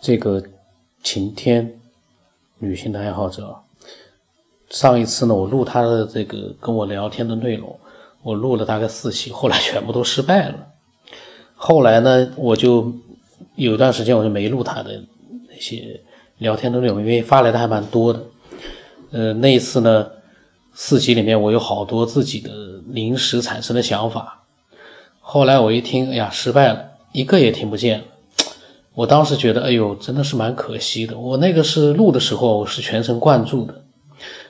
这个晴天女性的爱好者，上一次呢，我录他的这个跟我聊天的内容，我录了大概四期，后来全部都失败了。后来呢，我就有一段时间我就没录他的那些聊天的内容，因为发来的还蛮多的。呃，那一次呢，四集里面我有好多自己的临时产生的想法，后来我一听，哎呀，失败了，一个也听不见。我当时觉得，哎呦，真的是蛮可惜的。我那个是录的时候是全神贯注的，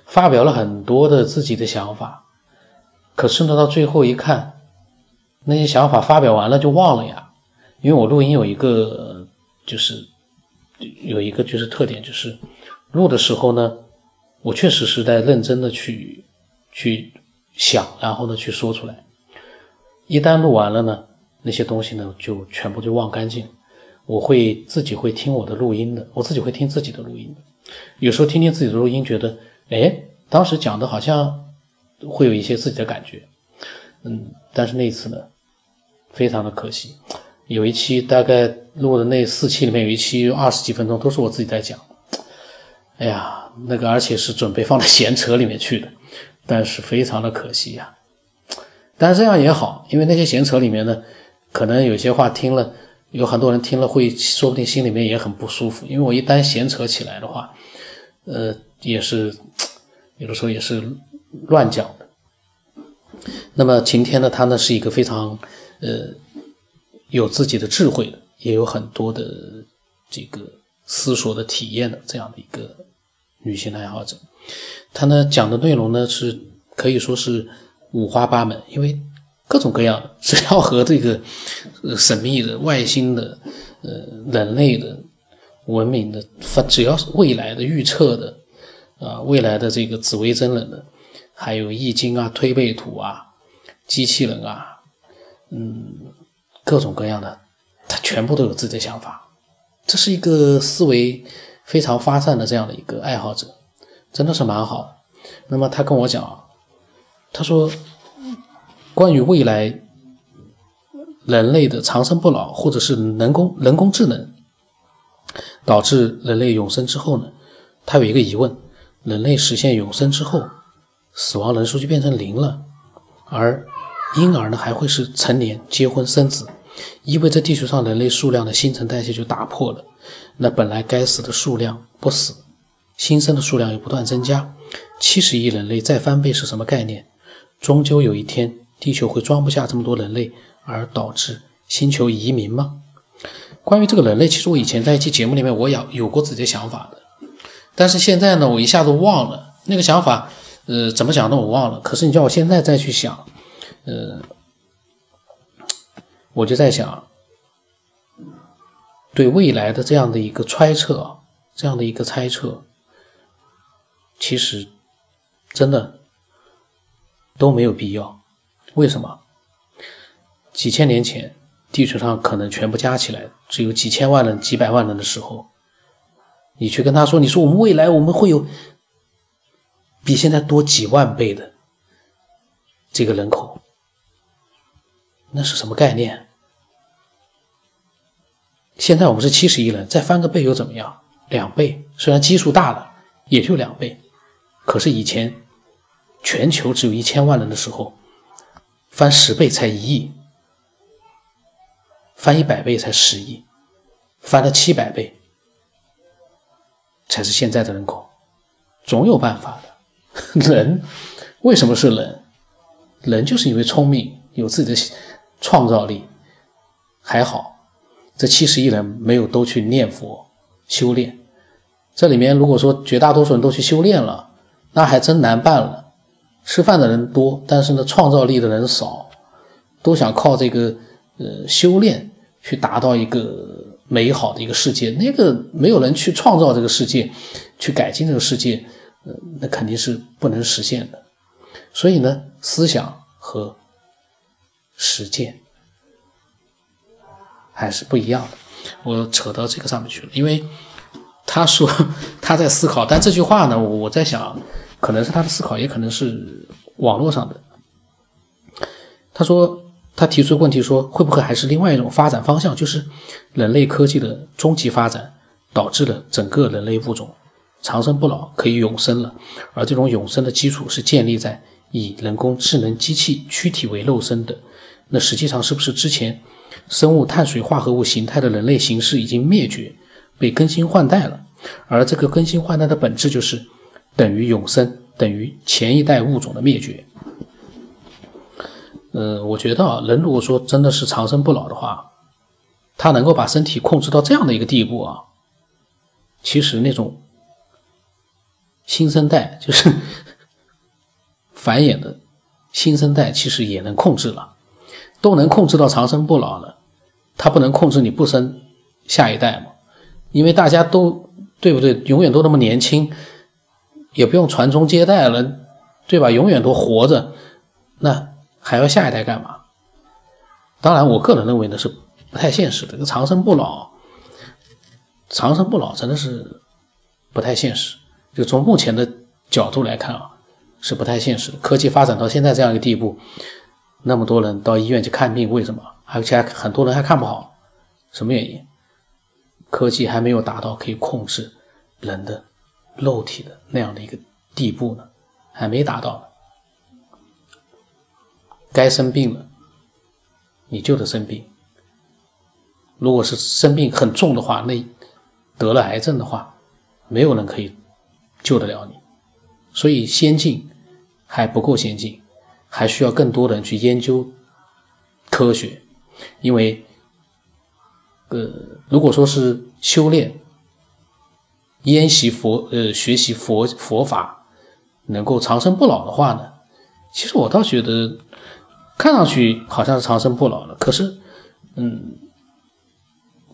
发表了很多的自己的想法。可是呢，到最后一看，那些想法发表完了就忘了呀。因为我录音有一个，就是有一个就是特点，就是录的时候呢，我确实是在认真的去去想，然后呢去说出来。一旦录完了呢，那些东西呢就全部就忘干净。我会自己会听我的录音的，我自己会听自己的录音的。有时候听听自己的录音，觉得，哎，当时讲的好像会有一些自己的感觉，嗯，但是那一次呢，非常的可惜。有一期大概录的那四期里面，有一期二十几分钟都是我自己在讲，哎呀，那个而且是准备放在闲扯里面去的，但是非常的可惜呀。但是这样也好，因为那些闲扯里面呢，可能有些话听了。有很多人听了会，说不定心里面也很不舒服，因为我一旦闲扯起来的话，呃，也是有的时候也是乱讲的。那么晴天呢，她呢是一个非常呃有自己的智慧的，也有很多的这个思索的体验的这样的一个女性爱好者。她呢讲的内容呢是可以说是五花八门，因为。各种各样的，只要和这个呃神秘的外星的呃人类的文明的，反只要是未来的预测的啊，未来的这个紫微真人的，还有易经啊、推背图啊、机器人啊，嗯，各种各样的，他全部都有自己的想法。这是一个思维非常发散的这样的一个爱好者，真的是蛮好。那么他跟我讲，他说。关于未来人类的长生不老，或者是人工人工智能导致人类永生之后呢？他有一个疑问：人类实现永生之后，死亡人数就变成零了，而婴儿呢还会是成年、结婚、生子，意味着地球上人类数量的新陈代谢就打破了。那本来该死的数量不死，新生的数量又不断增加，七十亿人类再翻倍是什么概念？终究有一天。地球会装不下这么多人类，而导致星球移民吗？关于这个人类，其实我以前在一期节目里面我有有过自己的想法的，但是现在呢，我一下子忘了那个想法，呃，怎么讲的我忘了。可是你叫我现在再去想，呃，我就在想，对未来的这样的一个猜测，这样的一个猜测，其实真的都没有必要。为什么？几千年前，地球上可能全部加起来只有几千万人、几百万人的时候，你去跟他说：“你说我们未来我们会有比现在多几万倍的这个人口，那是什么概念？现在我们是七十亿人，再翻个倍又怎么样？两倍，虽然基数大了，也就两倍，可是以前全球只有一千万人的时候。”翻十倍才一亿，翻一百倍才十亿，翻了七百倍才是现在的人口，总有办法的。人为什么是人？人就是因为聪明，有自己的创造力。还好，这七十亿人没有都去念佛修炼。这里面如果说绝大多数人都去修炼了，那还真难办了。吃饭的人多，但是呢，创造力的人少，都想靠这个呃修炼去达到一个美好的一个世界。那个没有人去创造这个世界，去改进这个世界，呃，那肯定是不能实现的。所以呢，思想和实践还是不一样的。我扯到这个上面去了，因为他说 他在思考，但这句话呢，我在想。可能是他的思考，也可能是网络上的。他说，他提出问题说，会不会还是另外一种发展方向，就是人类科技的终极发展导致了整个人类物种长生不老，可以永生了。而这种永生的基础是建立在以人工智能机器躯体为肉身的。那实际上是不是之前生物碳水化合物形态的人类形式已经灭绝，被更新换代了？而这个更新换代的本质就是等于永生，等于前一代物种的灭绝。嗯，我觉得啊，人如果说真的是长生不老的话，他能够把身体控制到这样的一个地步啊，其实那种新生代就是 繁衍的新生代，其实也能控制了，都能控制到长生不老了，他不能控制你不生下一代吗？因为大家都对不对？永远都那么年轻，也不用传宗接代了，对吧？永远都活着，那。还要下一代干嘛？当然，我个人认为呢是不太现实的。这个长生不老，长生不老真的是不太现实。就从目前的角度来看啊，是不太现实。科技发展到现在这样一个地步，那么多人到医院去看病，为什么？而且很多人还看不好，什么原因？科技还没有达到可以控制人的肉体的那样的一个地步呢，还没达到呢。该生病了，你就得生病。如果是生病很重的话，那得了癌症的话，没有人可以救得了你。所以先进还不够先进，还需要更多的人去研究科学。因为，呃，如果说是修炼、研习佛、呃，学习佛佛法，能够长生不老的话呢，其实我倒觉得。看上去好像是长生不老了，可是，嗯，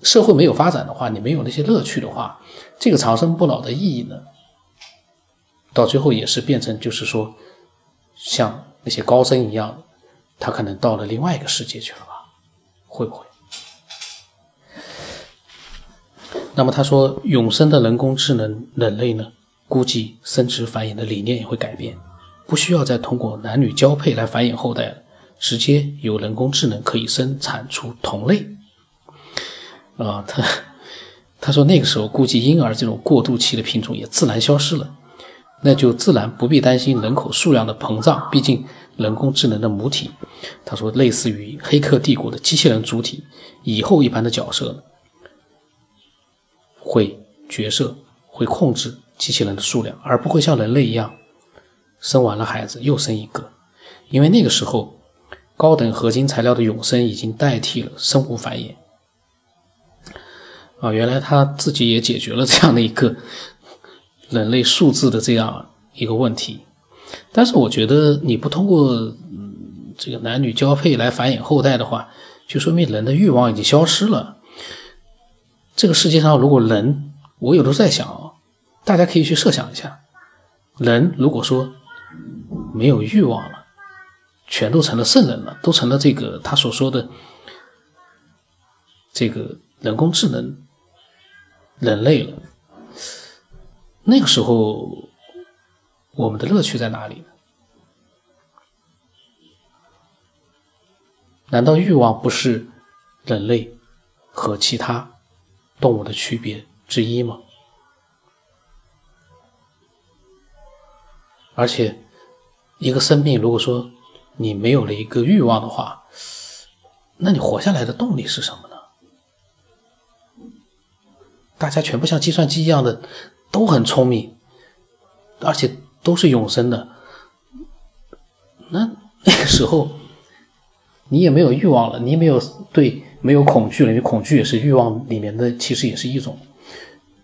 社会没有发展的话，你没有那些乐趣的话，这个长生不老的意义呢，到最后也是变成就是说，像那些高僧一样，他可能到了另外一个世界去了吧？会不会？那么他说，永生的人工智能人类呢，估计生殖繁衍的理念也会改变，不需要再通过男女交配来繁衍后代了。直接有人工智能可以生产出同类，啊，他他说那个时候估计婴儿这种过渡期的品种也自然消失了，那就自然不必担心人口数量的膨胀。毕竟人工智能的母体，他说类似于黑客帝国的机器人主体，以后一般的角色会角色会控制机器人的数量，而不会像人类一样生完了孩子又生一个，因为那个时候。高等合金材料的永生已经代替了生物繁衍啊！原来他自己也解决了这样的一个人类数字的这样一个问题。但是我觉得你不通过嗯这个男女交配来繁衍后代的话，就说明人的欲望已经消失了。这个世界上如果人，我有的时候在想啊，大家可以去设想一下，人如果说没有欲望了。全都成了圣人了，都成了这个他所说的这个人工智能人类了。那个时候，我们的乐趣在哪里呢？难道欲望不是人类和其他动物的区别之一吗？而且，一个生命如果说，你没有了一个欲望的话，那你活下来的动力是什么呢？大家全部像计算机一样的，都很聪明，而且都是永生的。那 那个时候，你也没有欲望了，你也没有对没有恐惧了，因为恐惧也是欲望里面的，其实也是一种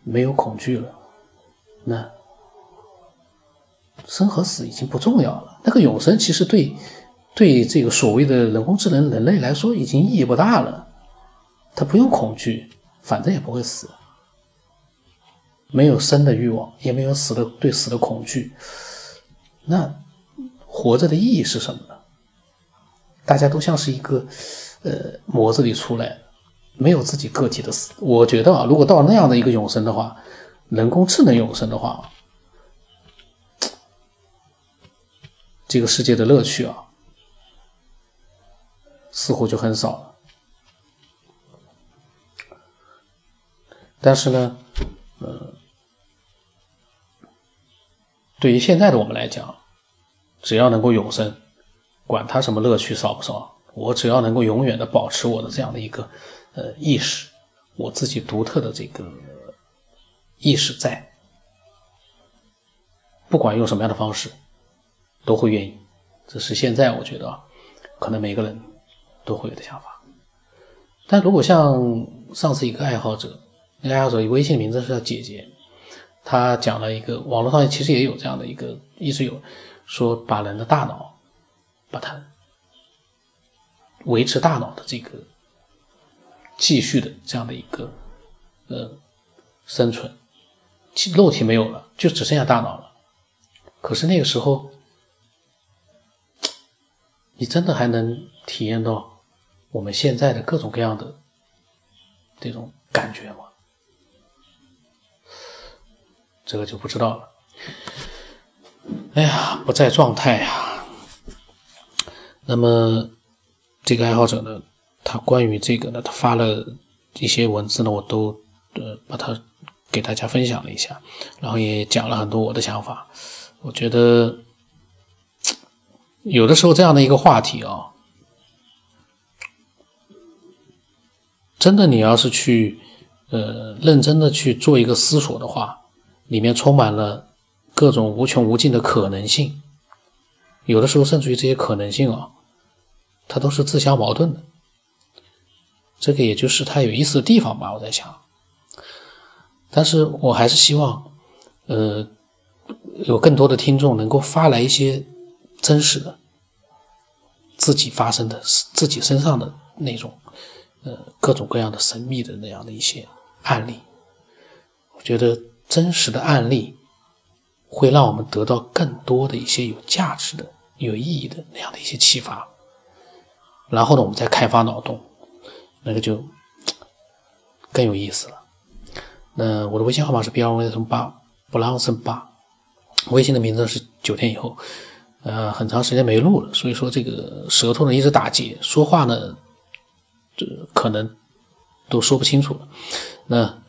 没有恐惧了。那生和死已经不重要了，那个永生其实对。对这个所谓的人工智能人类来说，已经意义不大了。他不用恐惧，反正也不会死，没有生的欲望，也没有死的对死的恐惧。那活着的意义是什么呢？大家都像是一个呃，模子里出来，没有自己个体的。我觉得啊，如果到那样的一个永生的话，人工智能永生的话，这个世界的乐趣啊，似乎就很少了。但是呢，呃，对于现在的我们来讲，只要能够永生，管他什么乐趣少不少。我只要能够永远的保持我的这样的一个呃意识，我自己独特的这个意识在，不管用什么样的方式，都会愿意。这是现在我觉得，可能每个人都会有的想法。但如果像上次一个爱好者，那爱好者微信名字是叫姐姐，他讲了一个网络上其实也有这样的一个，一直有说把人的大脑，把它维持大脑的这个继续的这样的一个呃生存，肉体没有了，就只剩下大脑了。可是那个时候，你真的还能体验到？我们现在的各种各样的这种感觉吗？这个就不知道了。哎呀，不在状态呀。那么这个爱好者呢，他关于这个呢，他发了一些文字呢，我都呃把它给大家分享了一下，然后也讲了很多我的想法。我觉得有的时候这样的一个话题啊。真的，你要是去，呃，认真的去做一个思索的话，里面充满了各种无穷无尽的可能性。有的时候，甚至于这些可能性啊，它都是自相矛盾的。这个也就是它有意思的地方吧，我在想。但是我还是希望，呃，有更多的听众能够发来一些真实的、自己发生的、自己身上的那种。呃，各种各样的神秘的那样的一些案例，我觉得真实的案例会让我们得到更多的一些有价值的、有意义的那样的一些启发。然后呢，我们再开发脑洞，那个就更有意思了。那我的微信号码是 B R V 什么八不让生八，微信的名字是九天以后。呃，很长时间没录了，所以说这个舌头呢一直打结，说话呢。这可能都说不清楚了，那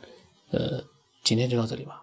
呃，今天就到这里吧。